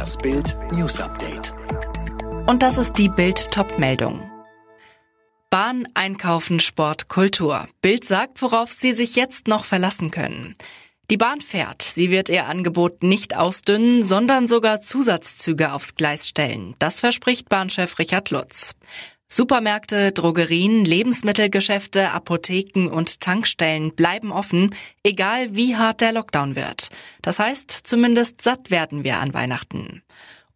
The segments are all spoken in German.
Das Bild News Update. Und das ist die Bild Topmeldung. Bahn, Einkaufen, Sport, Kultur. Bild sagt, worauf Sie sich jetzt noch verlassen können. Die Bahn fährt. Sie wird ihr Angebot nicht ausdünnen, sondern sogar Zusatzzüge aufs Gleis stellen. Das verspricht Bahnchef Richard Lutz. Supermärkte, Drogerien, Lebensmittelgeschäfte, Apotheken und Tankstellen bleiben offen, egal wie hart der Lockdown wird. Das heißt, zumindest satt werden wir an Weihnachten.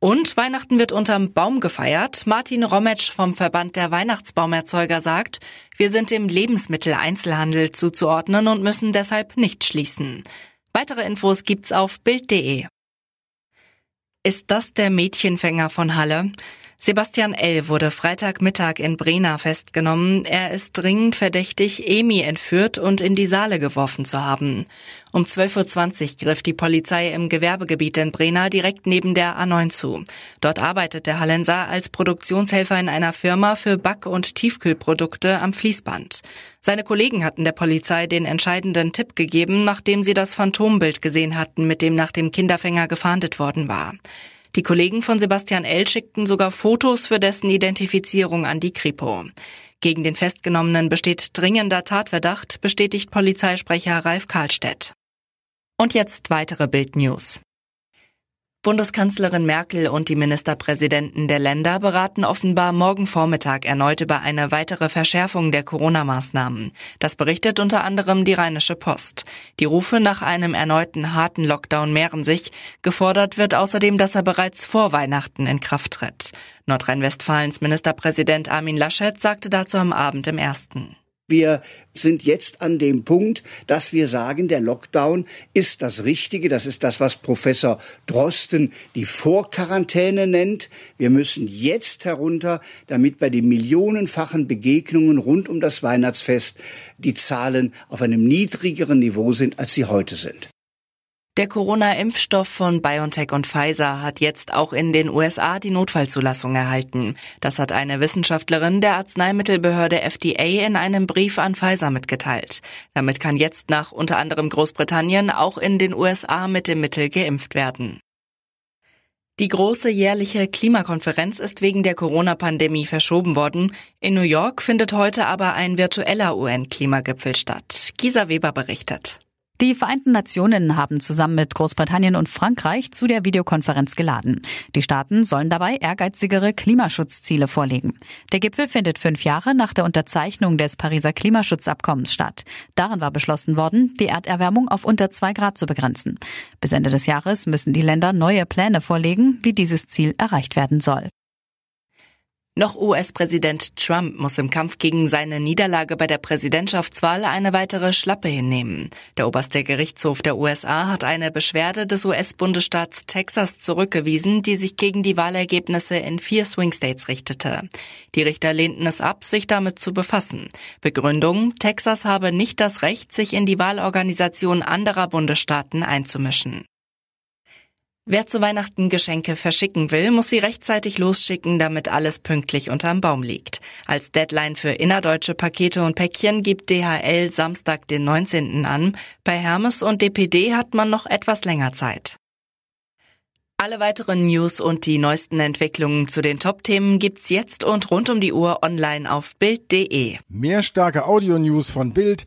Und Weihnachten wird unterm Baum gefeiert. Martin Rometsch vom Verband der Weihnachtsbaumerzeuger sagt, wir sind dem Lebensmitteleinzelhandel zuzuordnen und müssen deshalb nicht schließen. Weitere Infos gibt's auf Bild.de. Ist das der Mädchenfänger von Halle? Sebastian L. wurde Freitagmittag in Brena festgenommen. Er ist dringend verdächtig, Emi entführt und in die Saale geworfen zu haben. Um 12.20 Uhr griff die Polizei im Gewerbegebiet in Brena direkt neben der A9 zu. Dort arbeitet der Hallenser als Produktionshelfer in einer Firma für Back- und Tiefkühlprodukte am Fließband. Seine Kollegen hatten der Polizei den entscheidenden Tipp gegeben, nachdem sie das Phantombild gesehen hatten, mit dem nach dem Kinderfänger gefahndet worden war. Die Kollegen von Sebastian L. schickten sogar Fotos für dessen Identifizierung an die Kripo. Gegen den Festgenommenen besteht dringender Tatverdacht, bestätigt Polizeisprecher Ralf Karlstedt. Und jetzt weitere Bildnews. Bundeskanzlerin Merkel und die Ministerpräsidenten der Länder beraten offenbar morgen Vormittag erneut über eine weitere Verschärfung der Corona-Maßnahmen. Das berichtet unter anderem die Rheinische Post. Die Rufe nach einem erneuten harten Lockdown mehren sich. Gefordert wird außerdem, dass er bereits vor Weihnachten in Kraft tritt. Nordrhein-Westfalens Ministerpräsident Armin Laschet sagte dazu am Abend im ersten. Wir sind jetzt an dem Punkt, dass wir sagen, der Lockdown ist das Richtige. Das ist das, was Professor Drosten die Vorquarantäne nennt. Wir müssen jetzt herunter, damit bei den millionenfachen Begegnungen rund um das Weihnachtsfest die Zahlen auf einem niedrigeren Niveau sind, als sie heute sind. Der Corona-Impfstoff von BioNTech und Pfizer hat jetzt auch in den USA die Notfallzulassung erhalten. Das hat eine Wissenschaftlerin der Arzneimittelbehörde FDA in einem Brief an Pfizer mitgeteilt. Damit kann jetzt nach unter anderem Großbritannien auch in den USA mit dem Mittel geimpft werden. Die große jährliche Klimakonferenz ist wegen der Corona-Pandemie verschoben worden. In New York findet heute aber ein virtueller UN-Klimagipfel statt. Gisa Weber berichtet. Die Vereinten Nationen haben zusammen mit Großbritannien und Frankreich zu der Videokonferenz geladen. Die Staaten sollen dabei ehrgeizigere Klimaschutzziele vorlegen. Der Gipfel findet fünf Jahre nach der Unterzeichnung des Pariser Klimaschutzabkommens statt. Darin war beschlossen worden, die Erderwärmung auf unter zwei Grad zu begrenzen. Bis Ende des Jahres müssen die Länder neue Pläne vorlegen, wie dieses Ziel erreicht werden soll. Noch US-Präsident Trump muss im Kampf gegen seine Niederlage bei der Präsidentschaftswahl eine weitere Schlappe hinnehmen. Der oberste Gerichtshof der USA hat eine Beschwerde des US-Bundesstaats Texas zurückgewiesen, die sich gegen die Wahlergebnisse in vier Swing States richtete. Die Richter lehnten es ab, sich damit zu befassen. Begründung, Texas habe nicht das Recht, sich in die Wahlorganisation anderer Bundesstaaten einzumischen. Wer zu Weihnachten Geschenke verschicken will, muss sie rechtzeitig losschicken, damit alles pünktlich unterm Baum liegt. Als Deadline für innerdeutsche Pakete und Päckchen gibt DHL Samstag den 19. an. Bei Hermes und DPD hat man noch etwas länger Zeit. Alle weiteren News und die neuesten Entwicklungen zu den Top-Themen gibt's jetzt und rund um die Uhr online auf Bild.de. Mehr starke Audio-News von Bild